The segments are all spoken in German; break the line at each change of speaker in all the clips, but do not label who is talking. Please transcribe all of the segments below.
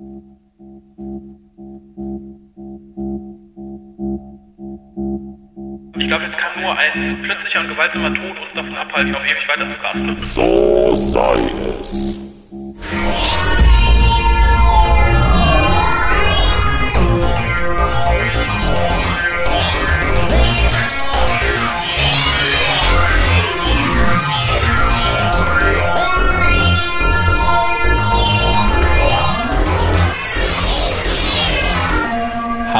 Ich glaube, jetzt kann nur ein plötzlicher und gewaltsamer Tod uns davon abhalten, auf ewig weiter zu gasten.
So sei es.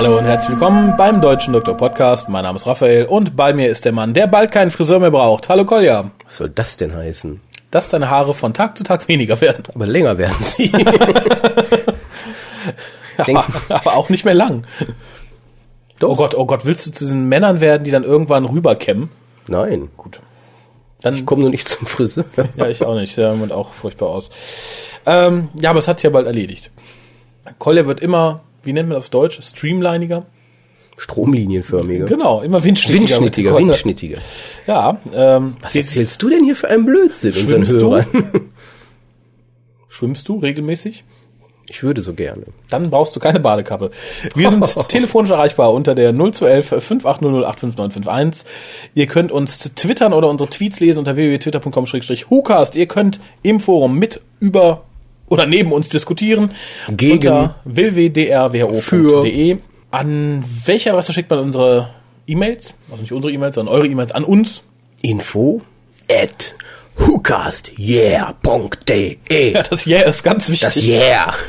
Hallo und herzlich willkommen beim Deutschen Doktor Podcast. Mein Name ist Raphael und bei mir ist der Mann, der bald keinen Friseur mehr braucht. Hallo Kolja.
Was soll das denn heißen?
Dass deine Haare von Tag zu Tag weniger werden.
Aber länger werden sie. Denk-
aber auch nicht mehr lang.
Doch.
Oh Gott, oh Gott, willst du zu diesen Männern werden, die dann irgendwann rüberkämmen?
Nein.
Gut. Dann,
Ich komme nur nicht zum Friseur.
ja, ich auch nicht. Der sieht auch furchtbar aus. Ähm, ja, aber es hat sich ja bald erledigt. Kolja wird immer, wie nennt man das auf Deutsch? Streamliniger?
Stromlinienförmige.
Genau, immer windschnittiger.
Windschnittiger, windschnittiger.
Ja, ähm,
Was erzählst du denn hier für einen Blödsinn unseren
Schwimmst du?
Hörern?
schwimmst du regelmäßig?
Ich würde so gerne.
Dann brauchst du keine Badekappe. Wir sind telefonisch erreichbar unter der 0211 5800 85951. Ihr könnt uns twittern oder unsere Tweets lesen unter www.twitter.com-hucast. Ihr könnt im Forum mit über oder neben uns diskutieren.
Gegen.
Unter www.drwho.de. An welche Adresse schickt man unsere E-Mails? Also nicht unsere E-Mails, sondern eure E-Mails an uns.
Info at whocastyeah.de
Ja, das Yeah ist ganz wichtig.
Das Yeah.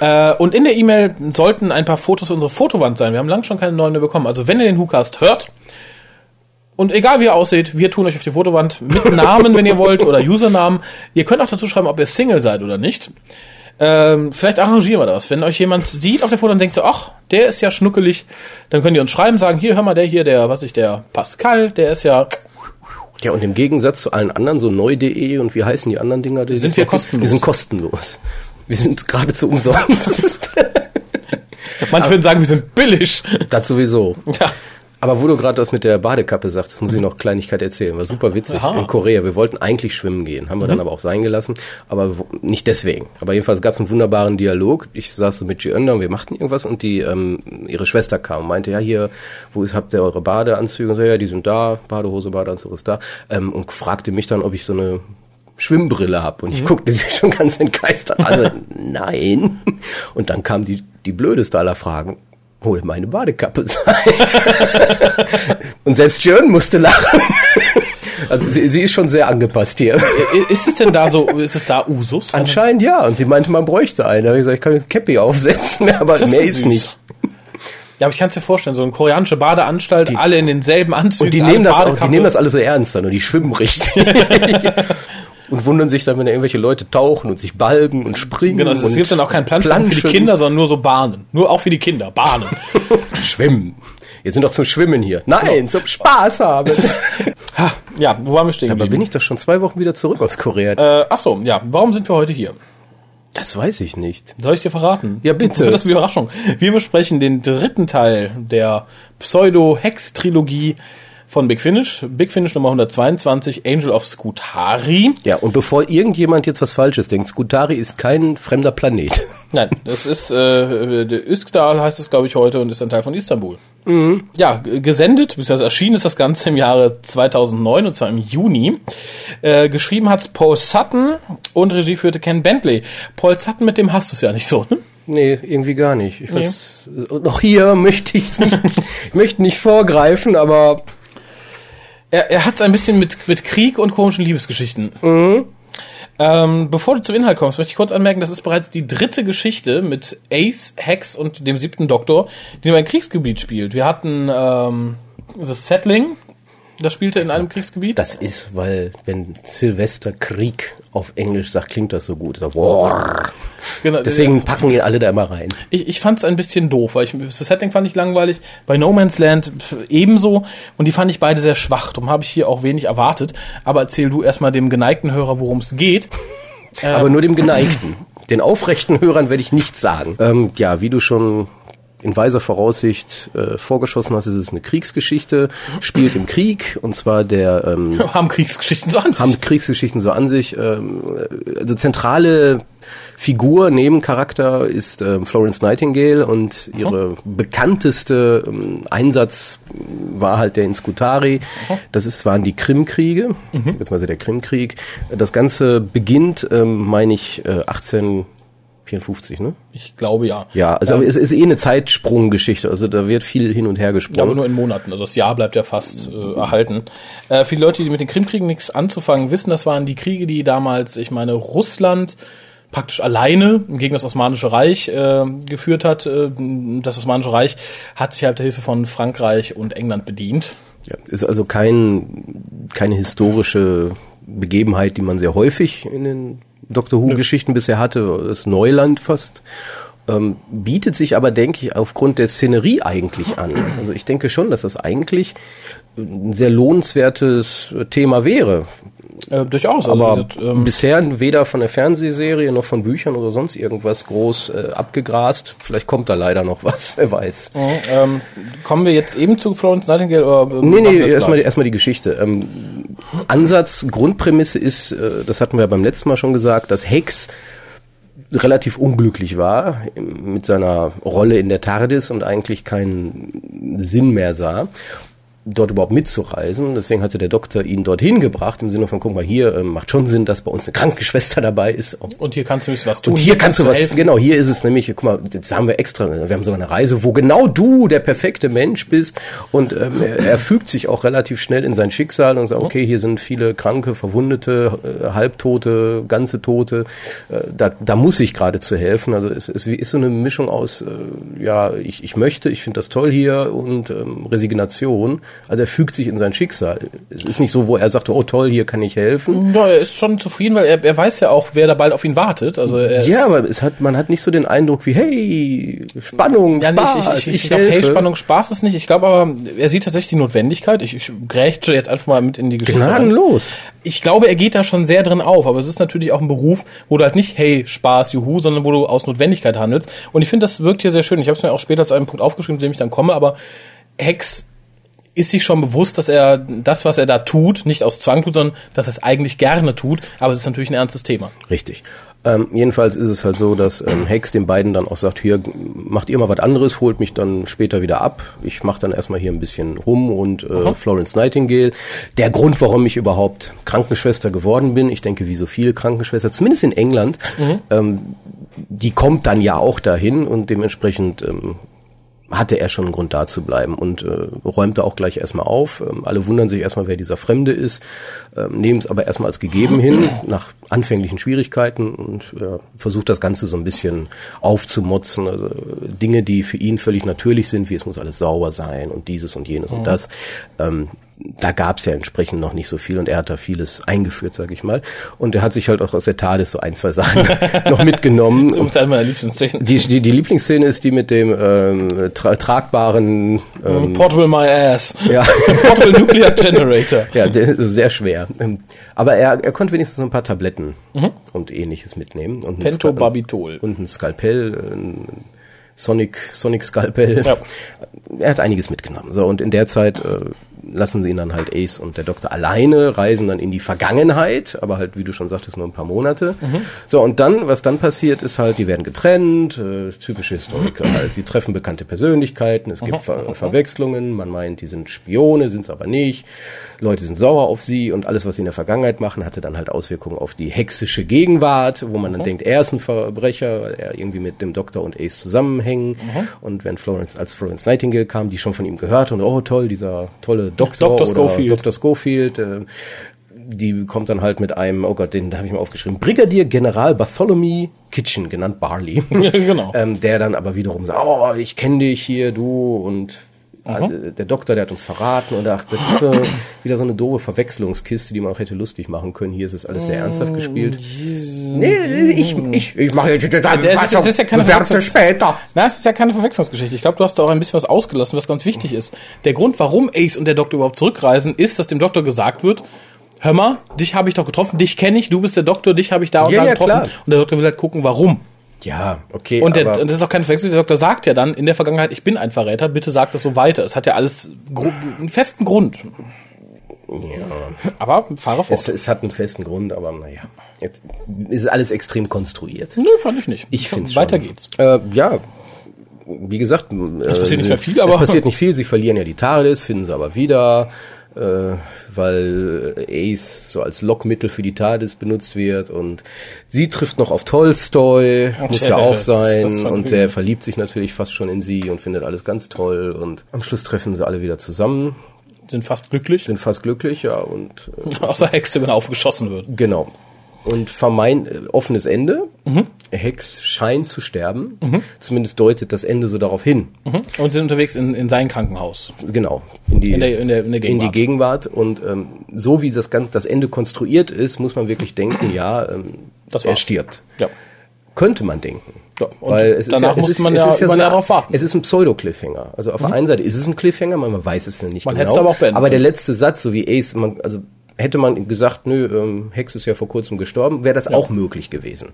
Äh, und in der E-Mail sollten ein paar Fotos für unsere Fotowand sein. Wir haben lange schon keine neuen mehr bekommen. Also wenn ihr den WhoCast hört und egal wie ihr aussieht, wir tun euch auf die Fotowand mit Namen, wenn ihr wollt, oder Usernamen. Ihr könnt auch dazu schreiben, ob ihr Single seid oder nicht. Ähm, vielleicht arrangieren wir das. Wenn euch jemand sieht auf der Foto und denkt so, ach, der ist ja schnuckelig, dann könnt ihr uns schreiben, sagen, hier, hör mal, der hier, der, was ich, der Pascal, der ist ja,
Ja, und im Gegensatz zu allen anderen, so neu.de und wie heißen die anderen Dinger? die
Sind wir kostenlos.
Wir sind kostenlos. Wir sind geradezu umsonst.
manche würden sagen, wir sind billig.
das sowieso.
Ja.
Aber wo du gerade das mit der Badekappe sagst, muss ich noch Kleinigkeit erzählen. War super witzig.
Aha.
In Korea, wir wollten eigentlich schwimmen gehen, haben wir dann aber auch sein gelassen, aber nicht deswegen. Aber jedenfalls gab es einen wunderbaren Dialog. Ich saß so mit Giönda und wir machten irgendwas und die ähm, ihre Schwester kam und meinte, ja hier, wo ist, habt ihr eure Badeanzüge? Und so, ja, die sind da, Badehose, Badeanzug ist da. Ähm, und fragte mich dann, ob ich so eine Schwimmbrille hab und ich guckte sie schon ganz entgeistert an. Also, nein. Und dann kam die, die blödeste aller Fragen. Wohl meine Badekappe sei. und selbst Jörn musste lachen. Also sie, sie ist schon sehr angepasst hier.
Ist es denn da so, ist es da Usus?
Anscheinend ja. Und sie meinte, man bräuchte eine. Da habe ich gesagt, ich kann ein Cappy aufsetzen, aber
Das
mehr
ist
ist nicht.
Ja, aber ich kann es dir vorstellen, so eine koreanische Badeanstalt, alle in denselben Anzügen.
Und die nehmen, das auch, die nehmen das alle so ernst dann und die schwimmen richtig. und wundern sich dann, wenn da irgendwelche Leute tauchen und sich balgen und springen.
Genau, es
und
gibt dann auch keinen Planschbecken für die. Kinder, sondern nur so Bahnen. Nur auch für die Kinder, Bahnen.
Schwimmen. Wir sind doch zum Schwimmen hier. Nein, zum Spaß haben.
ha, ja, wo waren wir stehen
Aber bin ich doch schon zwei Wochen wieder zurück aus Korea.
Äh, ach so, ja, warum sind wir heute hier?
das weiß ich nicht.
Soll ich dir verraten?
Ja, bitte.
Das ist eine Überraschung. Wir besprechen den dritten Teil der Pseudo-Hex-Trilogie von Big Finish. Big Finish Nummer 122, Angel of Skutari.
Ja, und bevor irgendjemand jetzt was Falsches denkt, Skutari ist kein fremder Planet.
Nein, das ist äh, der Üskdal heißt es, glaube ich, heute und ist ein Teil von Istanbul. Ja, g- gesendet, beziehungsweise erschienen ist das Ganze im Jahre 2009 und zwar im Juni. Äh, geschrieben hat Paul Sutton und Regie führte Ken Bentley. Paul Sutton, mit dem hast du es ja nicht so, ne?
Nee, irgendwie gar nicht. Ich weiß, und auch hier möchte ich nicht, ich möchte nicht vorgreifen, aber
Er, er hat ein bisschen mit, mit Krieg und komischen Liebesgeschichten. Ähm, bevor du zum Inhalt kommst, möchte ich kurz anmerken, das ist bereits die dritte Geschichte mit Ace, Hex und dem siebten Doktor, die in einem Kriegsgebiet spielt. Wir hatten ähm, das Settling, das spielte in einem Kriegsgebiet.
das ist, weil wenn Silvester Krieg auf Englisch sagt, klingt das so gut. So, War.
Genau,
Deswegen packen ihn alle da immer rein.
Ich, ich fand es ein bisschen doof, weil ich das Setting fand ich langweilig. Bei No Man's Land ebenso. Und die fand ich beide sehr schwach. Darum habe ich hier auch wenig erwartet. Aber erzähl du erstmal dem geneigten Hörer, worum es geht.
Aber nur dem Geneigten. Den aufrechten Hörern werde ich nichts sagen. Ähm, ja, wie du schon in weiser Voraussicht äh, vorgeschossen hast, ist es eine Kriegsgeschichte, spielt im Krieg, und zwar der ähm,
Haben Kriegsgeschichten so an sich.
haben Kriegsgeschichten so an sich. Ähm, also zentrale Hauptfigur, Nebencharakter ist ähm, Florence Nightingale und ihre bekannteste ähm, Einsatz war halt der in Scutari. Das ist, waren die Krimkriege, beziehungsweise der Krimkrieg. Das Ganze beginnt, ähm, meine ich, äh, 1854, ne?
Ich glaube ja.
Ja, also
Ähm,
es ist eh eine Zeitsprunggeschichte, also da wird viel hin und her
Ja, aber
gesprungen.
nur in Monaten. Also das Jahr bleibt ja fast äh, erhalten. Äh, viele Leute, die mit den Krimkriegen nichts anzufangen wissen, das waren die Kriege, die damals, ich meine, Russland praktisch alleine gegen das Osmanische Reich äh, geführt hat. Äh, das Osmanische Reich hat sich halt der Hilfe von Frankreich und England bedient.
Ja, ist also kein, keine historische Begebenheit, die man sehr häufig in den Doctor Who-Geschichten bisher hatte. Das ist Neuland fast. Ähm, bietet sich aber, denke ich, aufgrund der Szenerie eigentlich an. Also ich denke schon, dass das eigentlich ein sehr lohnenswertes Thema wäre.
Äh, durchaus.
Aber
also, das, ähm,
bisher weder von der Fernsehserie noch von Büchern oder sonst irgendwas groß äh, abgegrast. Vielleicht kommt da leider noch was, wer weiß.
ähm, kommen wir jetzt eben zu Florence Nightingale? Oder, äh,
Nee, nee, erstmal erstmal die Geschichte. Ähm, Ansatz, Grundprämisse ist, äh, das hatten wir beim letzten Mal schon gesagt, dass Hex relativ unglücklich war mit seiner Rolle in der TARDIS und eigentlich keinen Sinn mehr sah dort überhaupt mitzureisen. Deswegen hatte der Doktor ihn dorthin gebracht, im Sinne von, guck mal, hier ähm, macht schon Sinn, dass bei uns eine Krankenschwester dabei ist.
Und hier kannst du ein bisschen was tun.
Und hier kannst du was,
helfen.
genau, hier ist es nämlich, guck mal, jetzt haben wir extra, wir haben sogar eine Reise, wo genau du der perfekte Mensch bist und ähm, er, er fügt sich auch relativ schnell in sein Schicksal und sagt, okay, hier sind viele Kranke, Verwundete, äh, Halbtote, ganze Tote, äh, da, da muss ich gerade zu helfen. Also es, es ist so eine Mischung aus, äh, ja, ich, ich möchte, ich finde das toll hier und ähm, Resignation. Also er fügt sich in sein Schicksal. Es ist nicht so, wo er sagt, oh toll, hier kann ich helfen.
Ja, er ist schon zufrieden, weil er, er weiß ja auch, wer da bald auf ihn wartet. Also er
Ja, aber es hat, man hat nicht so den Eindruck wie, hey, Spannung,
Ja,
Spaß,
nicht, ich, ich, ich, glaube, hey. Spannung, Spaß ist nicht. Ich glaube aber, er sieht tatsächlich die Notwendigkeit. Ich, ich grätsche jetzt einfach mal mit in die Geschichte.
Gnadenlos.
Ich glaube, er geht da schon sehr drin auf, aber es ist natürlich auch ein Beruf, wo du halt nicht, hey, Spaß, juhu, sondern wo du aus Notwendigkeit handelst. Und ich finde, das wirkt hier sehr schön. Ich habe es mir auch später als einen Punkt aufgeschrieben, zu dem ich dann komme, aber Hex ist sich schon bewusst, dass er das, was er da tut, nicht aus Zwang tut, sondern dass er es eigentlich gerne tut, aber es ist natürlich ein ernstes Thema.
Richtig. Ähm, jedenfalls ist es halt so, dass ähm, Hex den beiden dann auch sagt, hier macht ihr mal was anderes, holt mich dann später wieder ab. Ich mache dann erstmal hier ein bisschen rum und äh, Florence Nightingale. Der Grund, warum ich überhaupt Krankenschwester geworden bin, ich denke, wie so viele Krankenschwester, zumindest in England, ähm, die kommt dann ja auch dahin und dementsprechend ähm, hatte er schon einen Grund da zu bleiben und äh, räumte auch gleich erstmal auf. Ähm, alle wundern sich erstmal, wer dieser Fremde ist, ähm, nehmen es aber erstmal als gegeben hin, nach anfänglichen Schwierigkeiten und ja, versucht das Ganze so ein bisschen aufzumotzen. Also äh, Dinge, die für ihn völlig natürlich sind, wie es muss alles sauber sein und dieses und jenes und das. Ähm, da gab es ja entsprechend noch nicht so viel und er hat da vieles eingeführt, sage ich mal. Und er hat sich halt auch aus der TARDIS so ein, zwei Sachen noch mitgenommen.
Das ist eine meiner Lieblingsszenen.
Die, die, die Lieblingsszene ist die mit dem ähm, tra tragbaren ähm,
Portable my ass.
ja,
Portable Nuclear Generator.
ja der, sehr schwer. Ähm, Aber er, er konnte wenigstens ein paar Tabletten und ähnliches mitnehmen. Und
Pentobarbitol.
Und ein Skalpell, ein Sonic, Sonic Skalpell.
Ja.
Er hat einiges mitgenommen. So, und in der Zeit äh, lassen sie ihn dann halt Ace und der Doktor alleine, reisen dann in die Vergangenheit, aber halt, wie du schon sagtest, nur ein paar Monate. So, und dann, was dann passiert, ist halt, die werden getrennt, äh, typische Historiker halt. Sie treffen bekannte Persönlichkeiten, es gibt Ver Verwechslungen, man meint, die sind Spione, sind es aber nicht. Leute sind sauer auf sie und alles, was sie in der Vergangenheit machen, hatte dann halt Auswirkungen auf die hexische Gegenwart, wo man dann denkt, er ist ein Verbrecher, weil er irgendwie mit dem Doktor und Ace zusammenhängen. Und wenn Florence, als Florence Nightingale kam, die schon von ihm gehört und oh toll, dieser tolle Doktor
Dr.
oder
Schofield.
Dr. Schofield, äh, die kommt dann halt mit einem, oh Gott, den habe ich mal aufgeschrieben, Brigadier General Bartholomew Kitchen, genannt Barley.
genau.
ähm, der dann aber wiederum sagt, oh, ich kenne dich hier, du und äh, der Doktor, der hat uns verraten und ach, das ist so, wieder so eine doofe Verwechslungskiste, die man auch hätte lustig machen können. Hier ist es alles sehr ernsthaft gespielt. Nee, ich, ich, ich mache jetzt
Das ist- das ist ja keine Verwechslungs-
später.
Na, es ist ja keine Verwechslungsgeschichte. Ich glaube, du hast da auch ein bisschen was ausgelassen, was ganz wichtig ist. Der Grund, warum Ace und der Doktor überhaupt zurückreisen, ist, dass dem Doktor gesagt wird, hör mal, dich habe ich doch getroffen, dich kenne ich, du bist der Doktor, dich habe ich da und
Ja,
da
ja,
getroffen.
klar.
Und der Doktor will halt gucken, warum.
Ja, okay.
Und, der, und das ist auch keine Verwechslung. Der Doktor sagt ja dann in der Vergangenheit, ich bin ein Verräter, bitte sag das so weiter. Es hat ja alles einen festen Grund.
Ja.
Aber fahre fort.
Es, es hat einen festen Grund, aber naja. Jetzt ist alles extrem konstruiert.
Nö, fand ich nicht.
Ich finde
Weiter
schon.
geht's.
Äh, ja, wie gesagt, es
passiert nicht mehr viel, aber-
es passiert nicht viel. Sie verlieren ja die TARDIS, finden sie aber wieder, äh, weil Ace so als Lockmittel für die TARDIS benutzt wird und sie trifft noch auf Tolstoy, muss
der-
ja auch sein und der verliebt sich natürlich fast schon in sie und findet alles ganz toll und am Schluss treffen sie alle wieder zusammen,
Sind fast glücklich.
sind fast glücklich, ja und äh,
Außer Hexe, wenn er aufgeschossen wird.
Genau. Und vermeint äh, offenes Ende. Hex scheint zu sterben. Zumindest deutet das Ende so darauf hin.
Mhm. Und sind unterwegs in, in sein Krankenhaus.
Genau. In die,
In der- in der- in der
die
Gegenwart.
Gegenwart. Und ähm, so wie das, Ganze, das Ende konstruiert ist, muss man wirklich denken, ja, ähm,
Das
er stirbt.
Ja.
Könnte man denken.
Ja, und
Weil es
danach
ist ja, es ist,
man
es
ja
ist ja so
drauf warten. Mhm.
Es ist ein Pseudo-Cliffhanger. Also auf der einen Seite ist es ein Cliffhanger, man weiß es ja nicht
Man
genau.
hätte es aber auch beenden
aber der letzte Satz, so wie Ace, man, also hätte man gesagt, nö, ähm, Hex ist ja vor kurzem gestorben, wäre das auch möglich gewesen.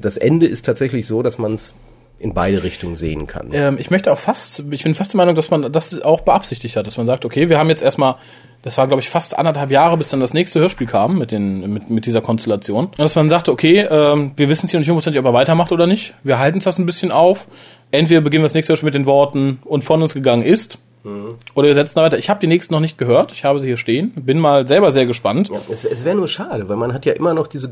Das Ende ist tatsächlich so, dass man es in beide Richtungen sehen kann.
Ähm, ich möchte auch fast, ich bin fast der Meinung, dass man das auch beabsichtigt hat, dass man sagt, okay, wir haben jetzt erstmal, das war glaube ich fast anderthalb Jahre, bis dann das nächste Hörspiel kam mit den mit, mit dieser Konstellation, und dass man sagte, okay, ähm, wir wissen hier nicht hundertprozentig, ob er weitermacht oder nicht. Wir halten das ein bisschen auf. Entweder beginnen wir das nächste Hörspiel mit den Worten und von uns gegangen ist. Oder wir setzen da weiter. Ich habe die nächsten noch nicht gehört. Ich habe sie hier stehen. Bin mal selber sehr gespannt.
Es, es wäre nur schade, weil man hat ja immer noch diese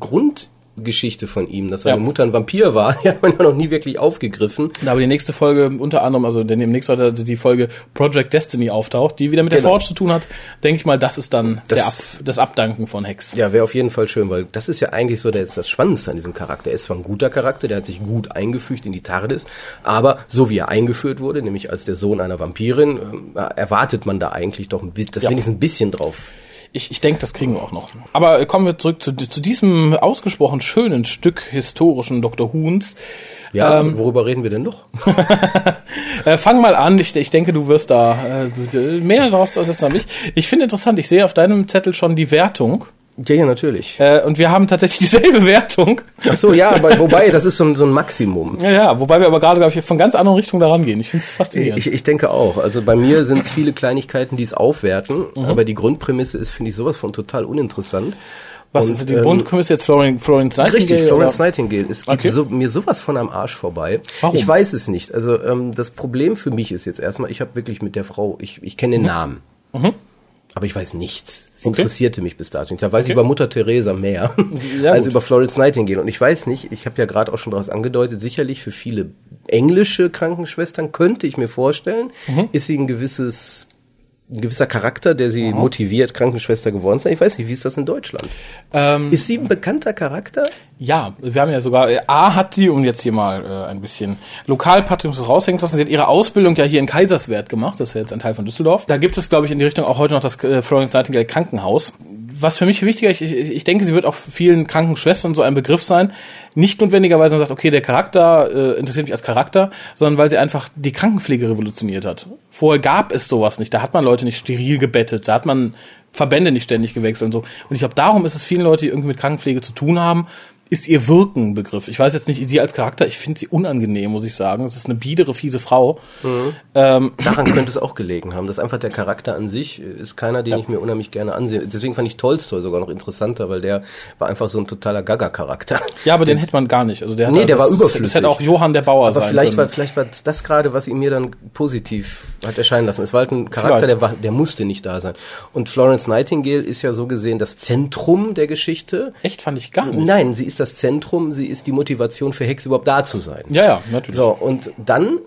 Grundgeschichte von ihm, dass seine
Ja.
Mutter ein Vampir war, die hat man ja noch nie wirklich aufgegriffen.
Aber die nächste Folge, unter anderem, also denn demnächst heute die Folge Project Destiny auftaucht, die wieder mit der
Genau.
Forge zu tun hat, denke ich mal, das ist dann
Das-
der Ab, das Abdanken von Hex.
Ja, wäre auf jeden Fall schön, weil das ist ja eigentlich so das, das Spannendste an diesem Charakter. Er ist zwar ein guter Charakter, der hat sich gut eingefügt in die TARDIS, aber so wie er eingeführt wurde, nämlich als der Sohn einer Vampirin, ähm, erwartet man da eigentlich doch ein bisschen, das
Ja.
wenigstens ein bisschen drauf.
Ich, ich denke, das kriegen wir auch noch. Aber äh, kommen wir zurück zu, zu diesem ausgesprochen schönen Stück historischen Dr. Huhns.
Ja,
Ähm,
worüber reden wir denn noch?
Äh, fang mal an, ich, ich denke, du wirst da äh, mehr daraus setzen als ich. Ich finde interessant, ich sehe auf deinem Zettel schon die Wertung.
Ja, ja, natürlich.
Äh, und wir haben tatsächlich dieselbe Wertung.
Ach so, ja, aber wobei, das ist so ein, so ein Maximum.
Ja, ja, wobei wir aber gerade, glaube ich, von ganz anderen Richtungen daran gehen. Ich finde es faszinierend.
Ich, ich denke auch. Also bei mir sind es viele Kleinigkeiten, die es aufwerten,
Mhm.
aber die Grundprämisse ist, finde ich, sowas von total uninteressant.
Was
und,
die
ähm,
Grundkommission jetzt Florian, Florian Nightingale?
Richtig, Florence
oder?
Nightingale. Es geht
Okay.
so, mir sowas von am Arsch vorbei.
Warum?
Ich weiß es nicht. Also ähm, das Problem für mich ist jetzt erstmal, ich habe wirklich mit der Frau, ich, ich kenne den Namen. Aber ich weiß nichts. Sie
Mhm. Okay.
interessierte mich bis dato. nicht. Da weiß
Okay.
ich über Mutter Teresa mehr
Ja,
als
gut.
über Florence Nightingale. Und ich weiß nicht, ich habe ja gerade auch schon daraus angedeutet, sicherlich für viele englische Krankenschwestern könnte ich mir vorstellen,
Mhm.
ist sie ein gewisses ein gewisser Charakter, der sie motiviert, Krankenschwester geworden zu sein. Ich weiß nicht, wie ist das in Deutschland?
Ähm,
Ist sie ein bekannter Charakter?
Ja, wir haben ja sogar, äh, A hat sie, um jetzt hier mal äh, ein bisschen Lokalpatriotismus raushängen zu lassen, sie hat ihre Ausbildung ja hier in Kaiserswerth gemacht, das ist ja jetzt ein Teil von Düsseldorf. Da gibt es, glaube ich, in die Richtung auch heute noch das äh, Florence Nightingale Krankenhaus. Was für mich wichtiger ich, ich, ich denke, sie wird auch vielen Krankenschwestern so ein Begriff sein. Nicht notwendigerweise, man sagt, okay, der Charakter äh, interessiert mich als Charakter, sondern weil sie einfach die Krankenpflege revolutioniert hat. Vorher gab es sowas nicht. Da hat man Leute nicht steril gebettet, da hat man Verbände nicht ständig gewechselt und so. Und ich glaube, darum ist es vielen Leuten, die irgendwie mit Krankenpflege zu tun haben, ist ihr Wirken Begriff. Ich weiß jetzt nicht, sie als Charakter, ich finde sie unangenehm, muss ich sagen. Es ist eine biedere, fiese Frau. Ähm,
Daran könnte es auch gelegen haben. dass einfach der Charakter an sich ist keiner, den ich mir unheimlich gerne ansehe. Deswegen fand ich Tolstoy sogar noch interessanter, weil der war einfach so ein totaler Gaga-Charakter.
ja, aber den hätte man gar nicht. Also der
Nee, der
das,
war überflüssig.
Das hätte auch Johann der Bauer
Aber
sein
vielleicht war,
können.
vielleicht war das gerade, was ihn mir dann positiv hat erscheinen lassen. Es war halt ein Charakter,
Vielleicht.
der, war, der musste nicht da sein. Und Florence Nightingale ist ja so gesehen das Zentrum der Geschichte.
Echt fand ich gar nicht.
Nein, sie ist das Zentrum, sie ist die Motivation für Hex überhaupt da zu sein.
Ja, ja, natürlich.
So, und dann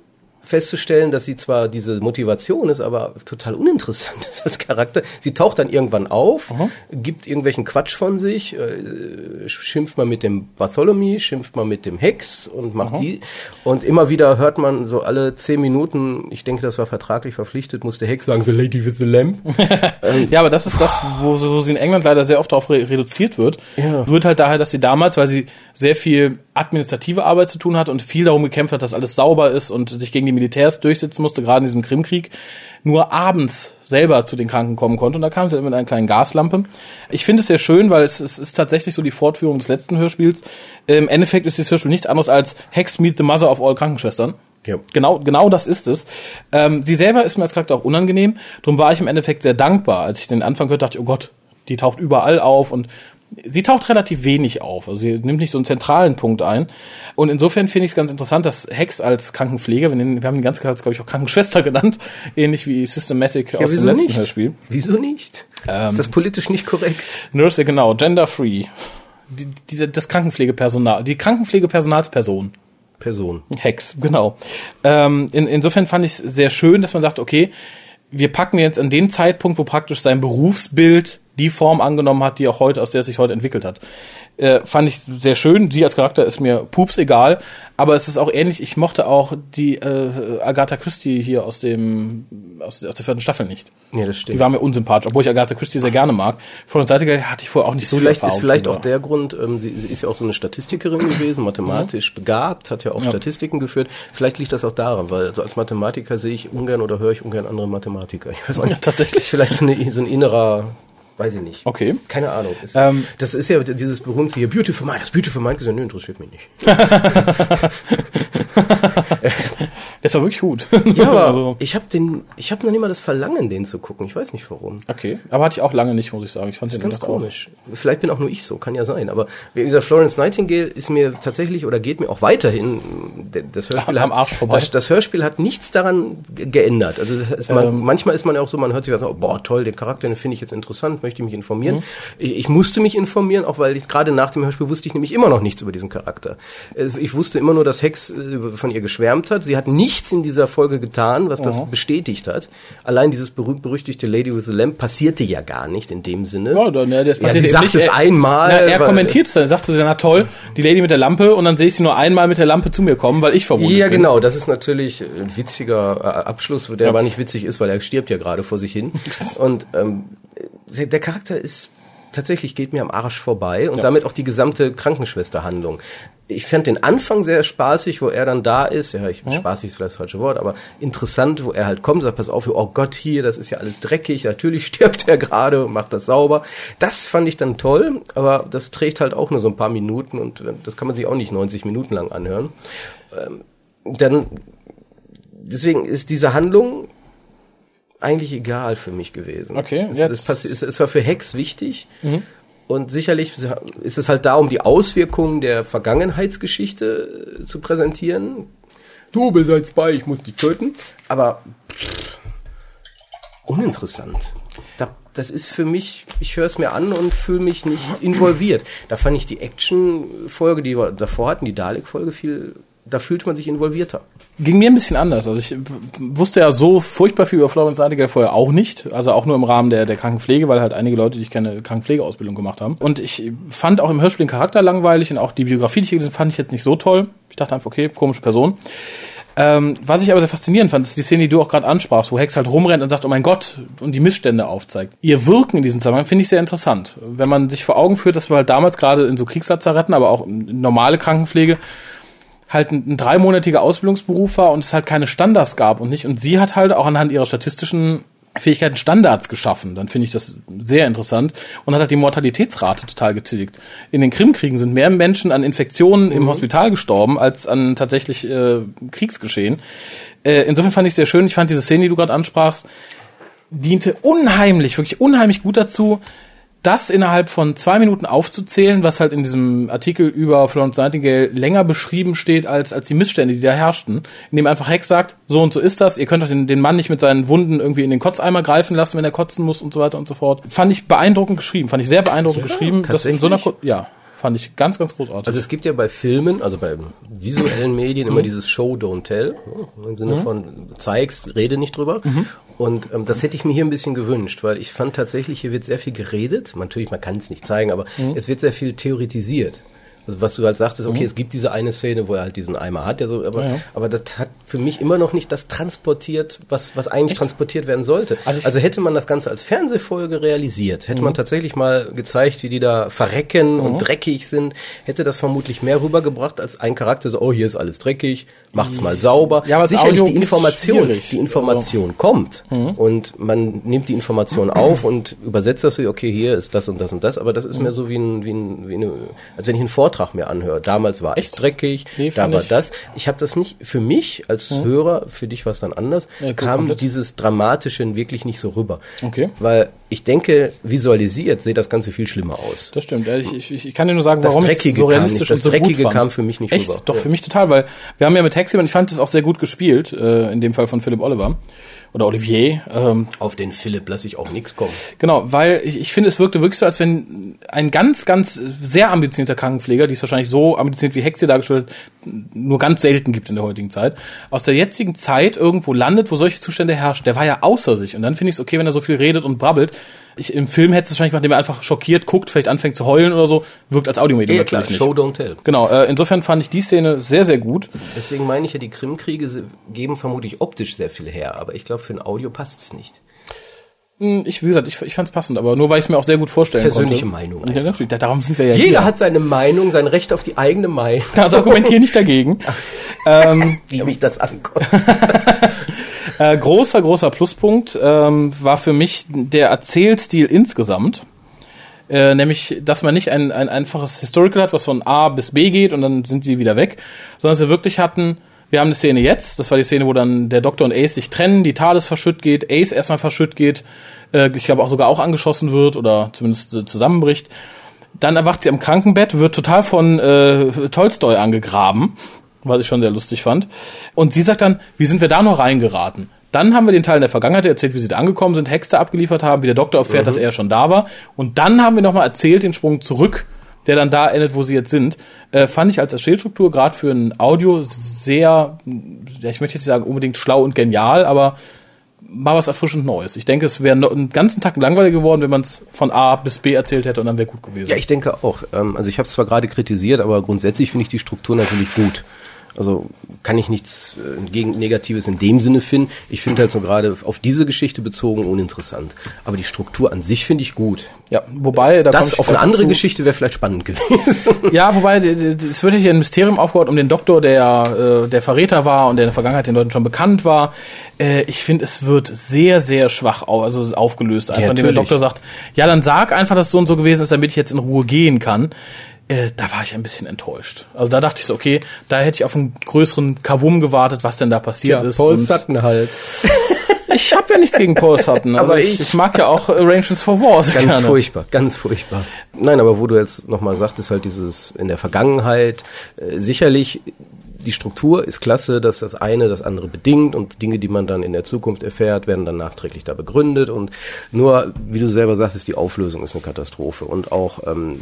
festzustellen, dass sie zwar diese Motivation ist, aber total uninteressant ist als Charakter. Sie taucht dann irgendwann auf, gibt irgendwelchen Quatsch von sich, äh, schimpft mal mit dem Bartholomew, schimpft mal mit dem Hex und macht die. Und immer wieder hört man so alle zehn Minuten, ich denke, das war vertraglich verpflichtet, musste Hex sagen, The Lady with the Lamp.
Ja, aber das ist das, wo, sie- wo sie in England leider sehr oft darauf re reduziert wird.
Ja.
Wird halt daher, dass sie damals, weil sie sehr viel administrative Arbeit zu tun hat und viel darum gekämpft hat, dass alles sauber ist und sich gegen die Militärs durchsetzen musste, gerade in diesem Krimkrieg, nur abends selber zu den Kranken kommen konnte. Und da kam sie dann mit einer kleinen Gaslampe. Ich finde es sehr schön, weil es, es ist tatsächlich so die Fortführung des letzten Hörspiels. Im Endeffekt ist dieses Hörspiel nichts anderes als Hex Meet the Mother of All Krankenschwestern.
Ja.
Genau, genau das ist es. Ähm, sie selber ist mir als Charakter auch unangenehm. Darum war ich im Endeffekt sehr dankbar. Als ich den Anfang hörte, dachte ich, oh Gott, die taucht überall auf und sie taucht relativ wenig auf. Also sie nimmt nicht so einen zentralen Punkt ein. Und insofern finde ich es ganz interessant, dass Hex als Krankenpfleger, wir, nennen, wir haben die ganze Zeit, glaube ich, auch Krankenschwester genannt, ähnlich wie Systematic aus dem
wieso
letzten
nicht?
Hörspiel.
Wieso nicht? ist das politisch nicht korrekt?
Nurse, ja, genau, gender-free. Die, die, das Krankenpflegepersonal, die Krankenpflegepersonalsperson.
Person.
Hex, genau. Ähm, in, insofern fand ich es sehr schön, dass man sagt, okay, wir packen jetzt an den Zeitpunkt, wo praktisch sein Berufsbild die Form angenommen hat, die auch heute, aus der es sich heute entwickelt hat. Äh, fand ich sehr schön. Sie als Charakter ist mir pups egal, aber es ist auch ähnlich. Ich mochte auch die äh, Agatha Christie hier aus dem aus, aus der vierten Staffel nicht.
Ja, das stimmt.
Die war mir unsympathisch, obwohl ich Agatha Christie sehr gerne mag. Von der Seite hatte ich vorher auch nicht so die
vielleicht ist
Erfahrung
vielleicht
drüber.
auch der Grund, ähm, sie, sie ist ja auch so eine Statistikerin gewesen, mathematisch begabt, hat ja auch Statistiken geführt. Vielleicht liegt das auch daran, weil so als Mathematiker sehe ich ungern oder höre ich ungern andere Mathematiker. Ich weiß auch nicht.
Ja, tatsächlich.
Ist vielleicht so, eine, so ein innerer, weiß ich nicht.
Okay.
Keine Ahnung. Es,
Ähm,
das ist ja dieses berühmte hier, Beautiful Mind, das Beautiful Mind gesagt, nö, interessiert mich nicht.
Das war wirklich gut.
Ja, aber
also,
ich habe den, ich habe noch nicht mal das Verlangen, den zu gucken. Ich weiß nicht warum.
okay. Aber hatte ich auch lange nicht, muss ich sagen. Ich fand
Das ist
den
ganz
doch auch-
komisch. Vielleicht bin auch nur ich so, kann ja sein. Aber wie gesagt, Florence Nightingale ist mir tatsächlich oder geht mir auch weiterhin. Das Hörspiel
Am
hat,
Arsch vorbei.
Das, das Hörspiel hat nichts daran ge- geändert. Also ist man,
Ähm.
manchmal ist man ja auch so, man hört sich was, oh, boah toll, den Charakter den finde ich jetzt interessant, möchte ich mich informieren.
Mhm.
Ich, ich musste mich informieren, auch weil ich gerade nach dem Hörspiel wusste ich nämlich immer noch nichts über diesen Charakter. Ich wusste immer nur, dass Hex äh, von ihr geschwärmt hat. Sie hat nichts in dieser Folge getan, was das bestätigt hat. Allein dieses berühmt-berüchtigte Lady with the Lamp passierte ja gar nicht in dem Sinne.
Ja, dann, ja, das
Ja, sie sagt
nicht.
es
Er-
einmal,
Na, er kommentiert es dann. Er sagt zu sie, na toll, die Lady mit der Lampe und dann sehe ich sie nur einmal mit der Lampe zu mir kommen, weil ich verwundet
Ja,
bin.
genau. Das ist natürlich ein witziger äh, Abschluss, der
Ja.
aber nicht witzig ist, weil er stirbt ja gerade vor sich hin. Und ähm, der Charakter ist tatsächlich geht mir am Arsch vorbei und
Ja.
damit auch die gesamte Krankenschwesterhandlung. Ich fand den Anfang sehr spaßig, wo er dann da ist. Ja, ich, spaßig ist vielleicht das falsche Wort, aber interessant, wo er halt kommt, sagt, pass auf, oh Gott, hier, das ist ja alles dreckig. Natürlich stirbt er gerade und macht das sauber. Das fand ich dann toll, aber das trägt halt auch nur so ein paar Minuten und äh, das kann man sich auch nicht 90 Minuten lang anhören. Ähm, dann deswegen ist diese Handlung eigentlich egal für mich gewesen.
Okay,
Es,
jetzt-
es, es, es war für Hex wichtig. Und sicherlich ist es halt da, um die Auswirkungen der Vergangenheitsgeschichte äh, zu präsentieren. Du bist jetzt bei, ich muss dich töten. Aber pff, uninteressant. Da, das ist für mich, ich höre es mir an und fühle mich nicht involviert. Da fand ich die Action-Folge, die wir davor hatten, die Dalek-Folge viel, da fühlte man sich involvierter.
Ging mir ein bisschen anders. Also ich wusste ja so furchtbar viel über Florence Nightingale vorher auch nicht. Also auch nur im Rahmen der, der Krankenpflege, weil halt einige Leute, die ich kenne, Krankenpflegeausbildung gemacht haben. Und ich fand auch im Hörspiel den Charakter langweilig und auch die Biografie, die ich gelesen fand ich jetzt nicht so toll. Ich dachte einfach, okay, komische Person. Ähm, was ich aber sehr faszinierend fand, ist die Szene, die du auch gerade ansprachst, wo Hex halt rumrennt und sagt, oh mein Gott, und die Missstände aufzeigt. Ihr Wirken in diesem Zusammenhang finde ich sehr interessant. Wenn man sich vor Augen führt, dass wir halt damals gerade in so Kriegslazaretten, aber auch in normale Krankenpflege, halt ein, ein dreimonatiger Ausbildungsberuf war und es halt keine Standards gab und nicht. Und sie hat halt auch anhand ihrer statistischen Fähigkeiten Standards geschaffen. Dann finde ich das sehr interessant und hat halt die Mortalitätsrate total getilgt. In den Krimkriegen sind mehr Menschen an Infektionen im Hospital gestorben als an tatsächlich äh, Kriegsgeschehen. Äh, insofern fand ich sehr schön. Ich fand diese Szene, die du gerade ansprachst, diente unheimlich, wirklich unheimlich gut dazu, das innerhalb von zwei Minuten aufzuzählen, was halt in diesem Artikel über Florence Nightingale länger beschrieben steht als, als die Missstände, die da herrschten, indem einfach Heck sagt, so und so ist das, ihr könnt doch den, den Mann nicht mit seinen Wunden irgendwie in den Kotzeimer greifen lassen, wenn er kotzen muss und so weiter und so fort. Fand ich beeindruckend geschrieben, fand ich sehr beeindruckend
Ja,
geschrieben. Das in so einer? Kur- ja, fand ich ganz, ganz großartig.
Also es gibt ja bei Filmen, also bei visuellen Medien
Mhm.
immer dieses Show, don't tell. Im Sinne von zeigst, rede nicht drüber.
Mhm.
Und ähm, das hätte ich mir hier ein bisschen gewünscht, weil ich fand tatsächlich, hier wird sehr viel geredet. Natürlich, man kann es nicht zeigen, aber
Mhm.
es wird sehr viel theoretisiert. Also was du halt sagtest, okay, es gibt diese eine Szene, wo er halt diesen Eimer hat, der so, aber,
Mhm. Ja, ja.
aber das hat für mich immer noch nicht das transportiert, was, was eigentlich transportiert werden sollte.
Also
Also, hätte man das Ganze als Fernsehfolge realisiert, hätte
Mhm.
man tatsächlich mal gezeigt, wie die da verrecken und dreckig sind, hätte das vermutlich mehr rübergebracht als ein Charakter so, oh, hier ist alles dreckig, macht's mal sauber.
Ja, aber
Sicherlich
Audio
die Information,
schwierig. Also,
die Information kommt und man nimmt die Information auf und übersetzt das wie, okay, hier ist das und das und das, aber das ist mehr so wie ein, wie ein, wie eine, als wenn ich einen Vortrag mir anhöre. Damals war es
Echt?
dreckig,
Nee,
da war
ich-
das. Ich habe das nicht für mich als als Hörer, für dich war es dann anders,
Ja,
kam
komplett.
dieses Dramatische wirklich nicht so rüber.
Okay.
Weil ich denke, visualisiert sieht das Ganze viel schlimmer aus.
Das stimmt. Also Ich, ich, ich kann dir nur sagen,
Das
warum ich
Dreckige
so
kam
realistisch
nicht. Das
und so gut
Dreckige
fand.
kam für mich nicht
Echt?
rüber.
Doch,
Ja.
für mich total, weil wir haben ja mit Taxi und ich fand das auch sehr gut gespielt, äh, in dem Fall von Philipp Oliver oder Olivier. Ähm,
Auf den Philipp lasse ich auch nichts kommen.
Genau, weil ich, ich finde, es wirkte wirklich so, als wenn ein ganz, ganz sehr ambitionierter Krankenpfleger, die es wahrscheinlich so ambitioniert wie Hexe dargestellt, nur ganz selten gibt in der heutigen Zeit, aus der jetzigen Zeit irgendwo landet, wo solche Zustände herrschen. Der war ja außer sich. Und dann finde ich es okay, wenn er so viel redet und brabbelt. Ich, Im Film hätte es wahrscheinlich gemacht, indem er einfach schockiert guckt, vielleicht anfängt zu heulen oder so, wirkt als Audiomedium
Ja,
natürlich
klar,
nicht.
Show don't tell.
Genau, äh, insofern fand ich die Szene sehr, sehr gut.
Deswegen meine ich ja, die Krimkriege geben vermutlich optisch sehr viel her, aber ich glaube, für ein Audio passt es nicht.
Hm, Ich, wie gesagt, ich, ich fand es passend, aber nur weil ich es mir auch sehr gut vorstellen
Persönliche
konnte.
Meinung
Ja, natürlich, da- darum sind wir ja
Jeder
hier.
hat seine Meinung, sein Recht auf die eigene Meinung.
Also argumentiere nicht dagegen. ähm,
Wie mich das ankommt.
Äh, großer, großer Pluspunkt ähm, war für mich der Erzählstil insgesamt. Äh, nämlich, dass man nicht ein, ein einfaches Historical hat, was von A bis B geht und dann sind die wieder weg, sondern dass wir wirklich hatten, wir haben eine Szene jetzt, das war die Szene, wo dann der Doktor und Ace sich trennen, die TARDIS verschütt geht, Ace erstmal verschütt geht, äh, ich glaube auch sogar auch angeschossen wird oder zumindest äh, zusammenbricht. Dann erwacht sie am Krankenbett, wird total von äh, Tolstoi angegraben, was ich schon sehr lustig fand. Und sie sagt dann, wie sind wir da nur reingeraten? Dann haben wir den Teil in der Vergangenheit erzählt, wie sie da angekommen sind, Hexte abgeliefert haben, wie der Doktor erfährt, dass er schon da war. Und dann haben wir nochmal erzählt, den Sprung zurück, der dann da endet, wo sie jetzt sind. Äh, fand ich als Erzählstruktur gerade für ein Audio sehr, ja, ich möchte jetzt nicht sagen unbedingt schlau und genial, aber mal was erfrischend Neues. Ich denke, es wäre einen ganzen Tag langweilig geworden, wenn man es von A bis B erzählt hätte und dann wäre gut gewesen.
Ja, ich denke auch. Ähm, Also ich habe es zwar gerade kritisiert, aber grundsätzlich finde ich die Struktur natürlich gut. Also kann ich nichts äh, gegen Negatives in dem Sinne finden. Ich finde halt so gerade auf diese Geschichte bezogen uninteressant. Aber die Struktur an sich finde ich gut.
ja, wobei da
Das auf eine andere
dazu.
Geschichte wäre vielleicht spannend gewesen.
Ja, wobei es wird ja hier ein Mysterium aufgebaut um den Doktor, der äh, der Verräter war und der in der Vergangenheit den Leuten schon bekannt war. Äh, ich finde, es wird sehr, sehr schwach au also aufgelöst, einfach
Ja,
indem der. Doktor sagt, ja, dann sag einfach, dass es so und so gewesen ist, damit ich jetzt in Ruhe gehen kann. Äh, da war ich ein bisschen enttäuscht. Also da dachte ich so, okay, da hätte ich auf einen größeren Kavum gewartet, was denn da passiert ist. Und
halt.
ich habe ja nichts gegen Paul Sutton. Also
Aber
ich,
ich-
mag ja auch Arrangements for War
Ganz
gerne.
furchtbar, ganz furchtbar. Nein, aber wo du jetzt nochmal sagtest, halt dieses in der Vergangenheit, äh, sicherlich die Struktur ist klasse, dass das eine das andere bedingt und Dinge, die man dann in der Zukunft erfährt, werden dann nachträglich da begründet und nur, wie du selber sagtest, die Auflösung ist eine Katastrophe und auch, ähm,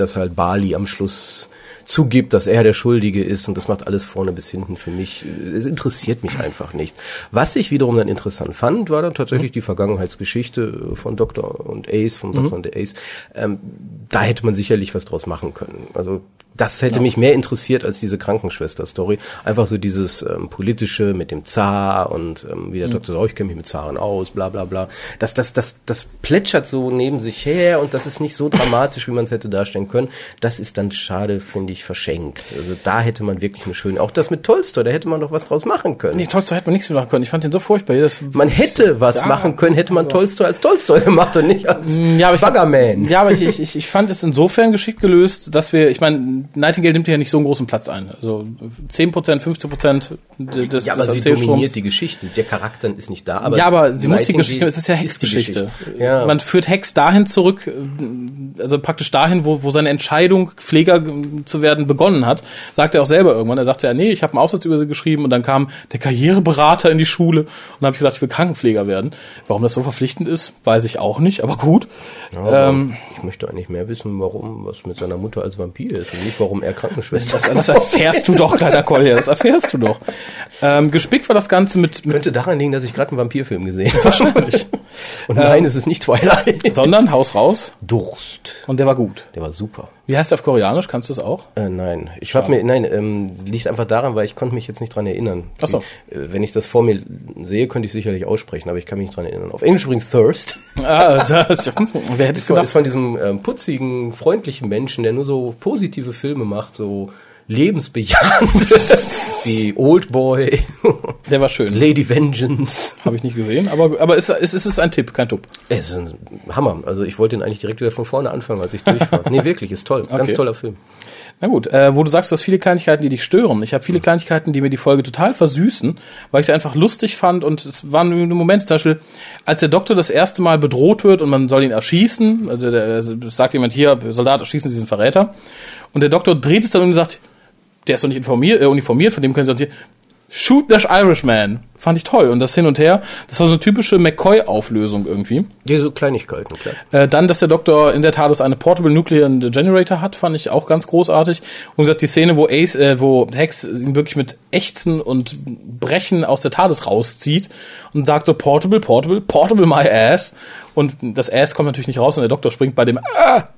dass halt Bali am Schluss zugibt, dass er der Schuldige ist und das macht alles vorne bis hinten für mich. Es interessiert mich einfach nicht. Was ich wiederum dann interessant fand, war dann tatsächlich die Vergangenheitsgeschichte von Doktor und Ace, vom Doktor und der Ace. Ähm, da hätte man sicherlich was draus machen können. Also das hätte mich mehr interessiert als diese Krankenschwester-Story. Einfach so dieses ähm, politische mit dem Zar und ähm, wie der Doktor sagt, oh, ich kenne mich mit Zaren aus, bla bla bla. Das, das, das, das plätschert so neben sich her und das ist nicht so dramatisch, wie man es hätte darstellen können. Das ist dann schade, finde ich, verschenkt. Also da hätte man wirklich eine schöne, auch das mit Tolstoi, da hätte man doch was draus machen können.
Nee, Tolstoi hätte man nichts mehr machen können. Ich fand den so furchtbar. Das,
Man hätte was
Ja,
machen können, hätte man Tolstoi als Tolstoi gemacht und nicht als
Ja, aber ich,
Baggerman.
Ja, aber ich, ich, ich- fand es insofern geschickt gelöst, dass wir, ich meine, Nightingale nimmt ja nicht so einen großen Platz ein. Also 10%, 15% des, des
ja, aber sie
Erzählstroms.
dominiert die Geschichte. Der Charakter ist nicht da. Aber
ja, aber sie muss die Geschichte, es ist ja Hexgeschichte.
Geschichte. Ja.
Man führt Hex dahin zurück, also praktisch dahin, wo, wo seine Entscheidung, Pfleger äh, zu werden, begonnen hat. Sagt er auch selber irgendwann. Er sagte ja, nee, ich habe einen Aufsatz über sie geschrieben und dann kam der Karriereberater in die Schule und dann habe ich gesagt, ich will Krankenpfleger werden. Warum das so verpflichtend ist, weiß ich auch nicht, aber gut.
Aber
Ähm,
ich möchte eigentlich mehr wissen, warum was mit seiner Mutter als Vampir ist und nicht, warum er Krankenschwester
Das, das erfährst du doch, kleiner Kolja, das erfährst du doch. Ähm, gespickt war das Ganze mit, mit
Könnte daran liegen, dass ich gerade einen Vampirfilm gesehen habe. Wahrscheinlich. Und nein, es ist nicht Twilight.
sondern Haus raus
Durst.
und der war gut.
Der war super.
Wie heißt der auf Koreanisch? Kannst du es auch?
Äh, nein, ich habe mir, nein, ähm, liegt einfach daran, weil ich konnte mich jetzt nicht dran erinnern.
Ach so.
Äh, wenn ich das vor mir sehe, könnte ich sicherlich aussprechen, aber ich kann mich nicht dran erinnern. Auf Englisch übrigens Thirst.
Ah, das, wer hätte es
Ist von,
gedacht?
ist von diesem ähm, putzigen, freundlichen Menschen, der nur so positive Filme macht, so lebensbejahend, wie Old Boy,
Der war schön.
Lady Vengeance.
Habe ich nicht gesehen, aber, aber es, es, es ist ein Tipp, kein Tupp.
Es ist ein Hammer. Also ich wollte ihn eigentlich direkt wieder von vorne anfangen, als ich durch war. nee, wirklich, ist toll. Ganz
Okay.
toller Film.
Na gut, äh, wo du sagst, du hast viele Kleinigkeiten, die dich stören. Ich habe viele Kleinigkeiten, die mir die Folge total versüßen, weil ich sie einfach lustig fand und es waren Momente, zum Beispiel, als der Doktor das erste Mal bedroht wird und man soll ihn erschießen, also der, der, sagt jemand hier, Soldat, erschießen Sie diesen Verräter. Und der Doktor dreht es dann und sagt, der ist doch nicht informiert, äh, uniformiert, von dem können Sie nicht, Shoot the Irishman. Fand ich toll. Und das hin und her, das war so eine typische McCoy-Auflösung irgendwie.
Ja, so Kleinigkeiten, klar.
Äh, dann, dass der Doktor in der Tat eine Portable Nuclear Generator hat, fand ich auch ganz großartig. Und gesagt, die Szene, wo Ace, äh, wo Hex ihn wirklich mit Ächzen und Brechen aus der TARDIS rauszieht und sagt so, Portable, Portable, Portable my ass. Und das Ass kommt natürlich nicht raus und der Doktor springt bei dem ah!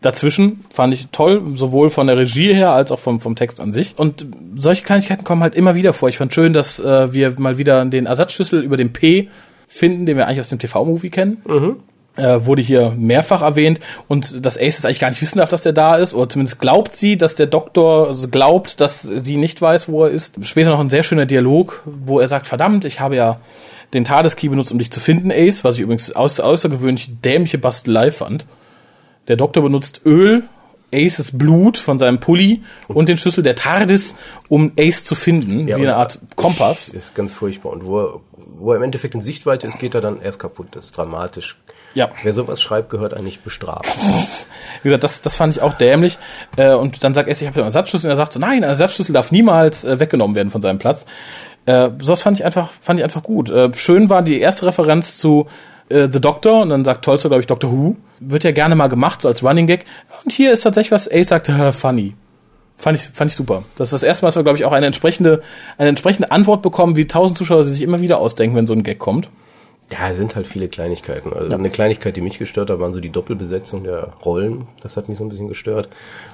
Dazwischen. Fand ich toll, sowohl von der Regie her als auch vom, vom Text an sich. Und solche Kleinigkeiten kommen halt immer wieder vor. Ich fand schön, dass äh, wir mal wieder den Ersatzschlüssel über den P finden, den wir eigentlich aus dem TV-Movie kennen.
Mhm.
Äh, wurde hier mehrfach erwähnt und dass Ace es eigentlich gar nicht wissen darf, dass der da ist, oder zumindest glaubt sie, dass der Doktor also glaubt, dass sie nicht weiß, wo er ist. Später noch ein sehr schöner Dialog, wo er sagt, verdammt, ich habe ja den Tadeskey benutzt, um dich zu finden, Ace, was ich übrigens außer, außergewöhnlich dämliche Bastelei fand. Der Doktor benutzt Öl, Aces Blut von seinem Pulli und den Schlüssel der TARDIS, um Ace zu finden,
Ja,
wie eine Art Kompass.
Ist ganz furchtbar. Und wo er, wo er im Endeffekt in Sichtweite ist, geht er dann erst kaputt. Das ist dramatisch.
Ja.
Wer sowas schreibt, gehört eigentlich bestraft.
Wie gesagt, das, das fand ich auch dämlich. Äh, und dann sagt Ace, ich habe ja einen Ersatzschlüssel. Und er sagt so, nein, ein Ersatzschlüssel darf niemals äh, weggenommen werden von seinem Platz. Äh, sowas fand ich einfach, fand ich einfach gut. Äh, schön war die erste Referenz zu äh, The Doctor und dann sagt Tolstoy, glaube ich, Doctor Who. Wird ja gerne mal gemacht, so als Running Gag. Und hier ist tatsächlich was, Ace sagt, "Haha, funny. Fand ich, fand ich super. Das ist das erste Mal, dass wir, glaube ich, auch eine entsprechende, eine entsprechende Antwort bekommen, wie tausend Zuschauer sich immer wieder ausdenken, wenn so ein Gag kommt.
Ja, es sind halt viele Kleinigkeiten. Also eine Kleinigkeit, die mich gestört hat, waren so die Doppelbesetzung der Rollen. Das hat mich so ein bisschen gestört.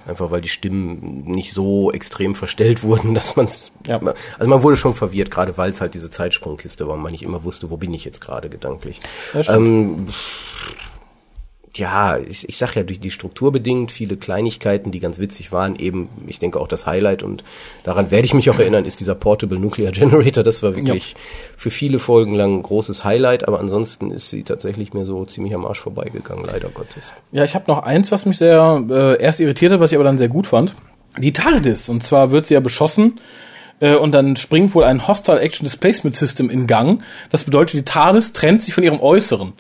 Einfach weil die Stimmen nicht so extrem verstellt wurden, dass man es.
Ja.
Also man wurde schon verwirrt, gerade weil es halt diese Zeitsprungkiste war und man nicht immer wusste, wo bin ich jetzt gerade gedanklich.
Ja,
ähm, ja, ich, ich sag ja, durch die Struktur bedingt, viele Kleinigkeiten, die ganz witzig waren, eben, ich denke auch das Highlight und daran werde ich mich auch erinnern, ist dieser Portable Nuclear Generator. Das war wirklich für viele Folgen lang ein großes Highlight, aber ansonsten ist sie tatsächlich mir so ziemlich am Arsch vorbeigegangen, leider Gottes.
Ja, ich habe noch eins, was mich sehr äh, erst irritiert hat, was ich aber dann sehr gut fand. Die TARDIS. Und zwar wird sie ja beschossen äh, und dann springt wohl ein Hostile Action Displacement System in Gang. Das bedeutet, die TARDIS trennt sich von ihrem Äußeren.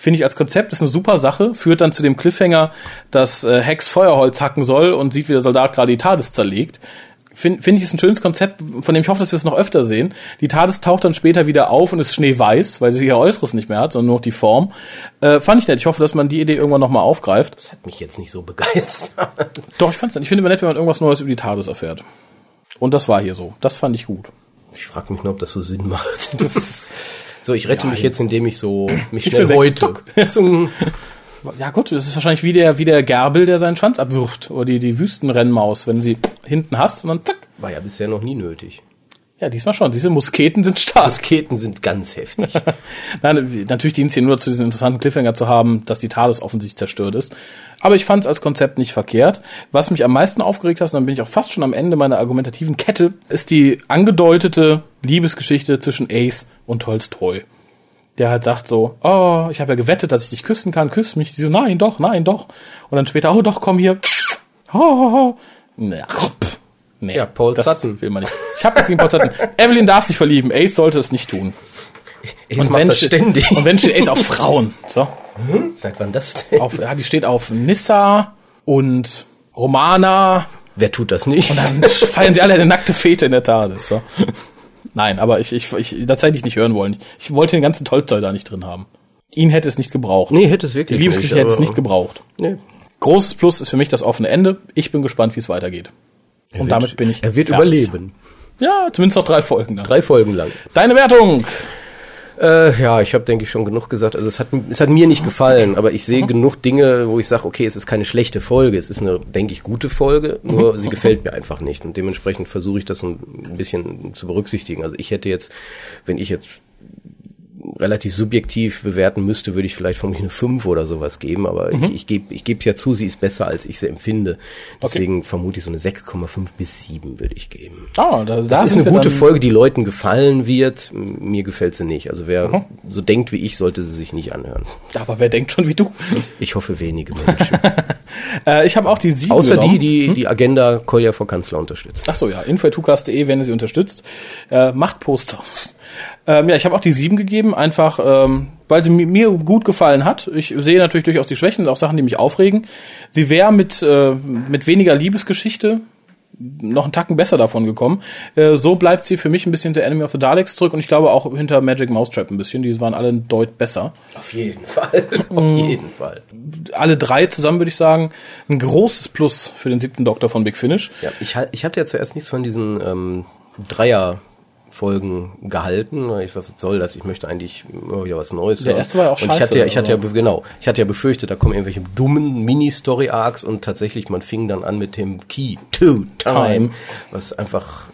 Finde ich als Konzept ist eine super Sache, führt dann zu dem Cliffhanger, dass äh, Hex Feuerholz hacken soll und sieht, wie der Soldat gerade die TARDIS zerlegt. Finde find ich ist ein schönes Konzept, von dem ich hoffe, dass wir es noch öfter sehen. Die TARDIS taucht dann später wieder auf und ist schneeweiß, weil sie ihr Äußeres nicht mehr hat, sondern nur noch die Form. Äh, fand ich nett. Ich hoffe, dass man die Idee irgendwann nochmal aufgreift.
Das hat mich jetzt nicht so begeistert.
Doch, ich fand's nett. Ich finde immer nett, wenn man irgendwas Neues über die TARDIS erfährt. Und das war hier so. Das fand ich gut.
Ich frage mich nur, ob das so Sinn macht. Das ist, so, ich rette mich jetzt, indem ich so mich
Ich
schnell heute.
Ja gut, das ist wahrscheinlich wie der, wie der Gerbel, der seinen Schwanz abwirft. Oder die, die Wüstenrennmaus, wenn du sie hinten hast und dann zack.
War ja bisher noch nie nötig.
Ja, diesmal schon. Diese Musketen sind stark.
Musketen sind ganz heftig.
Nein, natürlich dient es hier nur dazu, diesen interessanten Cliffhanger zu haben, dass die TARDIS offensichtlich zerstört ist. Aber ich fand es als Konzept nicht verkehrt. Was mich am meisten aufgeregt hat, und dann bin ich auch fast schon am Ende meiner argumentativen Kette, ist die angedeutete Liebesgeschichte zwischen Ace und Tolstoi. Der halt sagt so, oh, ich habe ja gewettet, dass ich dich küssen kann, küss mich. Sie so, nein, doch, nein, doch. Und dann später, oh, doch, komm hier. Oh, oh, oh. Pff. Nee,
Ja, Paul
das
Sutton.
will man nicht. Ich habe nichts gegen Paul Sutton. Evelyn darf sich verlieben, Ace sollte es nicht tun.
Ich mach das
steht-
ständig.
Und wenn steht Ace auf Frauen. So.
Seit wann das denn?
Auf, ja, die steht auf Nissa und Romana.
Wer tut das nicht?
Dann feiern sie alle eine nackte Fete in der TARDIS. So. Nein, aber ich, ich, ich, das hätte ich nicht hören wollen. Ich wollte den ganzen Tolstoi da nicht drin haben. Ihn hätte es nicht gebraucht.
nee, hätte es
Die
wirklich
Liebesgeschichte
nicht.
hätte es nicht gebraucht.
Nee.
Großes Plus ist für mich das offene Ende. Ich bin gespannt, wie es weitergeht. Und
wird-
damit bin ich.
Er wird
fertig.
überleben.
Ja, zumindest noch drei Folgen dann.
Drei Folgen lang.
Deine Wertung.
Äh, ja, ich habe, denke ich, schon genug gesagt. Also es hat, es hat mir nicht gefallen, aber ich sehe genug Dinge, wo ich sage, okay, es ist keine schlechte Folge, es ist eine, denke ich, gute Folge, nur sie gefällt mir einfach nicht. Und dementsprechend versuche ich das so ein bisschen zu berücksichtigen. Also ich hätte jetzt, wenn ich jetzt relativ subjektiv bewerten müsste, würde ich vielleicht vermutlich eine 5 oder sowas geben, aber
Mhm.
ich, ich gebe ich gebe ja zu, sie ist besser, als ich sie empfinde. Deswegen vermute ich so eine 6,5 bis 7 würde ich geben.
Ah, da, da
Das ist
sind
eine gute Folge, die Leuten gefallen wird. Mir gefällt sie nicht. Also wer so denkt wie ich, sollte sie sich nicht anhören.
Aber wer denkt schon wie du?
Ich hoffe wenige Menschen.
Äh, ich habe auch die sieben
Außer
genommen.
die, die die Agenda Kolja vor Kanzler unterstützen.
Ach so, ja, info.tukas.de, wenn ihr sie unterstützt. Äh, macht Poster. Ähm, ja, ich habe auch die sieben gegeben, einfach ähm, weil sie mi- mir gut gefallen hat. Ich sehe natürlich durchaus die Schwächen, auch Sachen, die mich aufregen. Sie wäre mit, äh, mit weniger Liebesgeschichte noch einen Tacken besser davon gekommen. Äh, so bleibt sie für mich ein bisschen der Enemy of the Daleks zurück und ich glaube auch hinter Magic Mousetrap ein bisschen. Die waren alle deut besser.
Auf jeden Fall. Auf jeden Fall.
Alle drei zusammen würde ich sagen, ein großes Plus für den siebten Doktor von Big Finish.
Ja, ich, ich hatte ja zuerst nichts von diesen ähm, Dreier Folgen gehalten. Ich was soll das? Ich möchte eigentlich immer wieder was Neues.
Der erste war ja auch
und ich
scheiße,
hatte ja, ich hatte ja genau, ich hatte ja befürchtet, da kommen irgendwelche dummen Mini-Story-Arcs und tatsächlich man fing dann an mit dem Key to Time, was einfach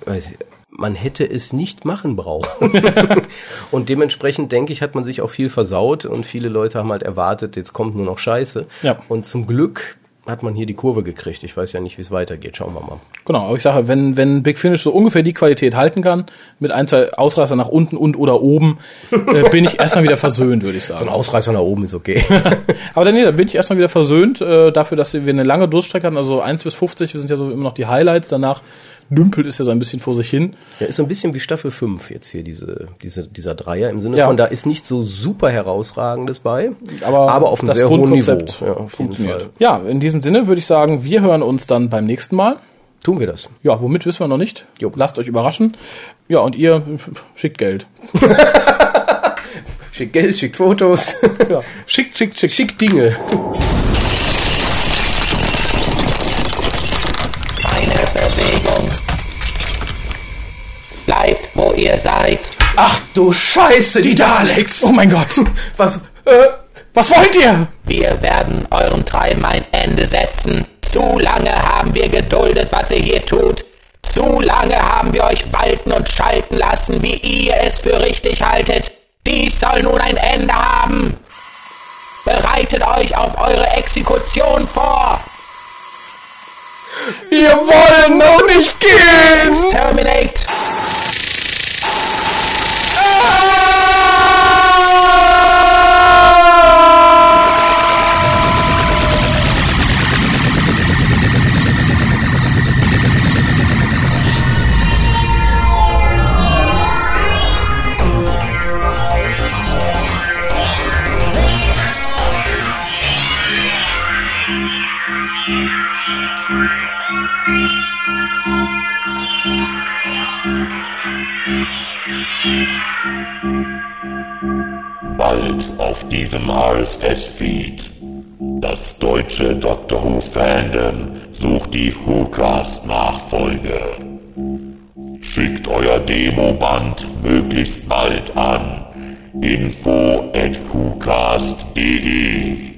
man hätte es nicht machen brauchen. und dementsprechend denke ich, hat man sich auch viel versaut und viele Leute haben halt erwartet, jetzt kommt nur noch Scheiße.
Ja.
Und zum Glück hat man hier die Kurve gekriegt. Ich weiß ja nicht, wie es weitergeht. Schauen wir mal.
Genau, aber ich sage, wenn, wenn Big Finish so ungefähr die Qualität halten kann, mit ein, zwei Ausreißer nach unten und oder oben, äh, bin ich erstmal wieder versöhnt, würde ich
So ein
sagen.
Ausreißer nach oben ist okay.
Aber dann, nee, da bin ich erstmal wieder versöhnt, äh, dafür, dass wir eine lange Durststrecke hatten, also 1 bis 50, wir sind ja so immer noch die Highlights, danach dümpelt es ja so ein bisschen vor sich hin.
Ja, ist so ein bisschen wie Staffel 5 jetzt hier, diese, diese, dieser Dreier, im Sinne
Ja.
von, da ist nicht so super herausragendes bei,
Aber,
aber auf einem
das
sehr hohen Niveau.
Grundkonzept
Ja,
funktioniert. Ja, in diesem Sinne würde ich sagen, wir hören uns dann beim nächsten Mal.
Tun wir das.
Ja, womit wissen wir noch nicht.
Jo.
Lasst euch überraschen. Ja, und ihr schickt Geld.
Schickt Geld, schickt Fotos,
Ja. Schickt, schickt, schickt.
schickt Dinge.
Keine Bewegung. Bleibt, wo ihr seid.
Ach du Scheiße, die Daleks!
Oh mein Gott.
Was, äh,
Was wollt ihr?
Wir werden eurem Treiben ein Ende setzen. Zu lange haben wir geduldet, was ihr hier tut. Zu lange haben wir euch walten und schalten lassen, wie ihr es für richtig haltet. Dies soll nun ein Ende haben. Bereitet euch auf eure Exekution vor.
Wir wollen noch
diesem RSS-Feed. Das deutsche Doctor Who Fandom sucht die WhoCast-Nachfolge. Schickt euer Demoband möglichst bald an. info at whocast.de